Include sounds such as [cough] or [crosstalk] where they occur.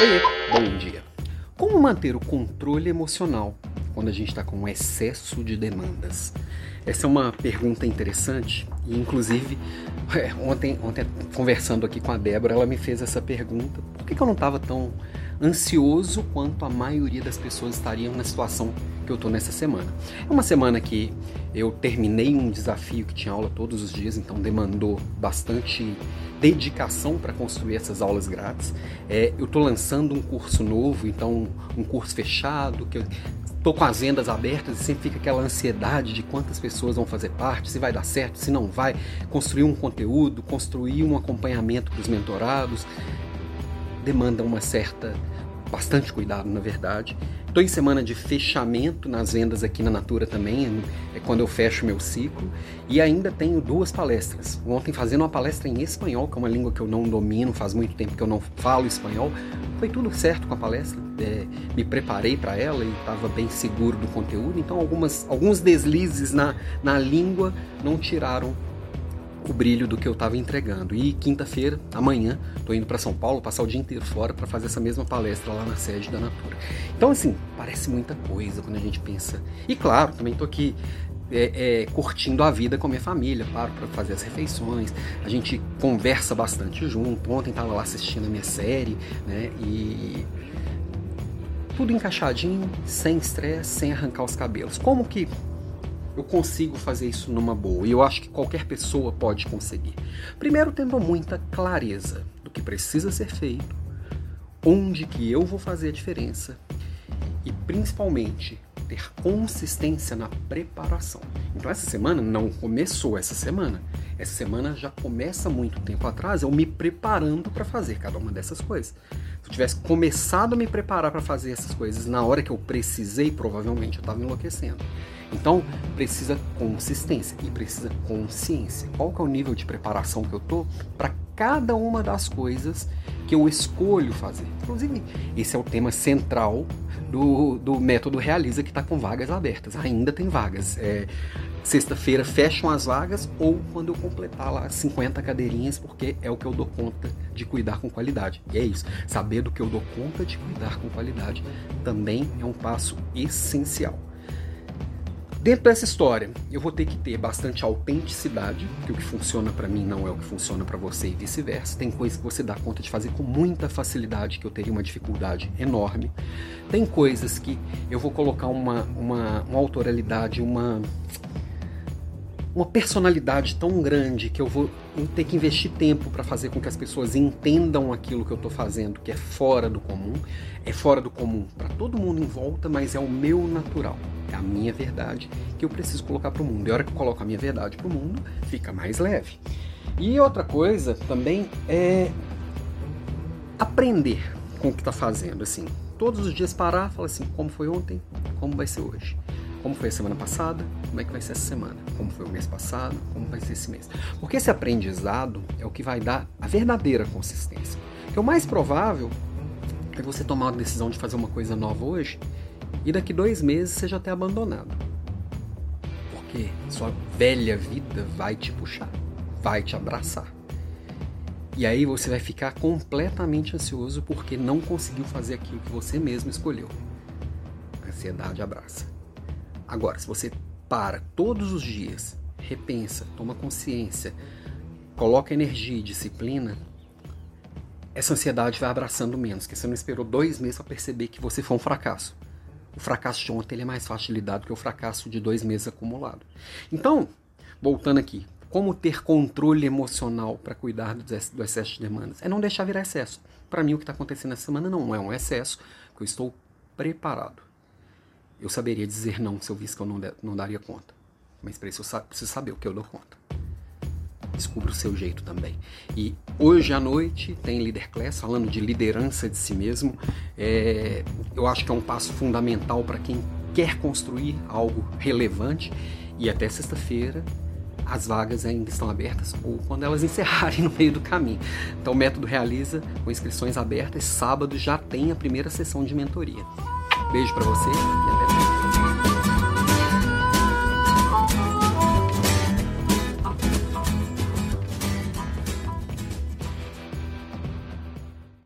Oiê, bom dia. Como manter o controle emocional quando a gente está com um excesso de demandas? Essa é uma pergunta interessante e, inclusive, [laughs] é, ontem, ontem, conversando aqui com a Débora, ela me fez essa pergunta: por que, que eu não estava tão ansioso quanto a maioria das pessoas estariam na situação que eu estou nessa semana? É uma semana que eu terminei um desafio que tinha aula todos os dias, então demandou bastante dedicação para construir essas aulas grátis. É, eu estou lançando um curso novo, então um curso fechado, que eu estou com as vendas abertas e sempre fica aquela ansiedade de quantas pessoas vão fazer parte, se vai dar certo, se não vai, construir um conteúdo, construir um acompanhamento para os mentorados, demanda uma certa bastante cuidado, na verdade. Estou em semana de fechamento nas vendas aqui na Natura também, é quando eu fecho meu ciclo. E ainda tenho duas palestras. Ontem fazendo uma palestra em espanhol, que é uma língua que eu não domino, faz muito tempo que eu não falo espanhol. Foi tudo certo com a palestra, é, me preparei para ela e estava bem seguro do conteúdo. Então algumas, alguns deslizes na, na língua não tiraram o brilho do que eu estava entregando. E quinta-feira, amanhã, estou indo para São Paulo, passar o dia inteiro fora para fazer essa mesma palestra lá na sede da Natura. Então, assim, parece muita coisa quando a gente pensa. E claro, também estou aqui é, é, curtindo a vida com a minha família, paro para fazer as refeições, a gente conversa bastante junto. Ontem estava lá assistindo a minha série, né? E tudo encaixadinho, sem estresse, sem arrancar os cabelos. Como que eu consigo fazer isso numa boa e eu acho que qualquer pessoa pode conseguir. Primeiro, tendo muita clareza do que precisa ser feito, onde que eu vou fazer a diferença e principalmente ter consistência na preparação. Então essa semana não começou essa semana. Essa semana já começa muito tempo atrás eu me preparando para fazer cada uma dessas coisas. Se eu tivesse começado a me preparar para fazer essas coisas na hora que eu precisei, provavelmente eu estava enlouquecendo. Então, precisa consistência e precisa consciência. Qual que é o nível de preparação que eu tô para cada uma das coisas que eu escolho fazer? Inclusive, esse é o tema central do, do método Realiza, que está com vagas abertas. Ainda tem vagas. É, Sexta-feira fecham as vagas ou quando eu completar lá 50 cadeirinhas, porque é o que eu dou conta de cuidar com qualidade. E é isso. Saber do que eu dou conta de cuidar com qualidade também é um passo essencial. Dentro dessa história, eu vou ter que ter bastante autenticidade, que o que funciona para mim não é o que funciona para você e vice-versa. Tem coisas que você dá conta de fazer com muita facilidade, que eu teria uma dificuldade enorme. Tem coisas que eu vou colocar uma, uma, uma autoralidade, uma, uma personalidade tão grande que eu vou ter que investir tempo para fazer com que as pessoas entendam aquilo que eu estou fazendo, que é fora do comum. É fora do comum para todo mundo em volta, mas é o meu natural. É a minha verdade que eu preciso colocar para o mundo. E a hora que eu coloco a minha verdade para o mundo, fica mais leve. E outra coisa também é aprender com o que está fazendo. Assim, todos os dias parar, falar assim, como foi ontem, como vai ser hoje. Como foi a semana passada, como é que vai ser essa semana? Como foi o mês passado, como vai ser esse mês? Porque esse aprendizado é o que vai dar a verdadeira consistência. Que é o mais provável é você tomar uma decisão de fazer uma coisa nova hoje e daqui dois meses você já ter abandonado. Porque sua velha vida vai te puxar, vai te abraçar. E aí você vai ficar completamente ansioso porque não conseguiu fazer aquilo que você mesmo escolheu. A ansiedade abraça. Agora, se você para todos os dias, repensa, toma consciência, coloca energia e disciplina, essa ansiedade vai abraçando menos, que você não esperou dois meses para perceber que você foi um fracasso o fracasso de ontem é mais fácil de lidar do que o fracasso de dois meses acumulado. Então, voltando aqui, como ter controle emocional para cuidar do excesso de demandas? É não deixar virar excesso. Para mim, o que está acontecendo essa semana não é um excesso, porque eu estou preparado. Eu saberia dizer não se eu visse que eu não, não daria conta. Mas para isso eu preciso saber o que eu dou conta descubra o seu jeito também. E hoje à noite tem Leader Class falando de liderança de si mesmo. É, eu acho que é um passo fundamental para quem quer construir algo relevante. E até sexta-feira as vagas ainda estão abertas ou quando elas [laughs] encerrarem no meio do caminho. Então o método realiza com inscrições abertas. Sábado já tem a primeira sessão de mentoria. Beijo para você e até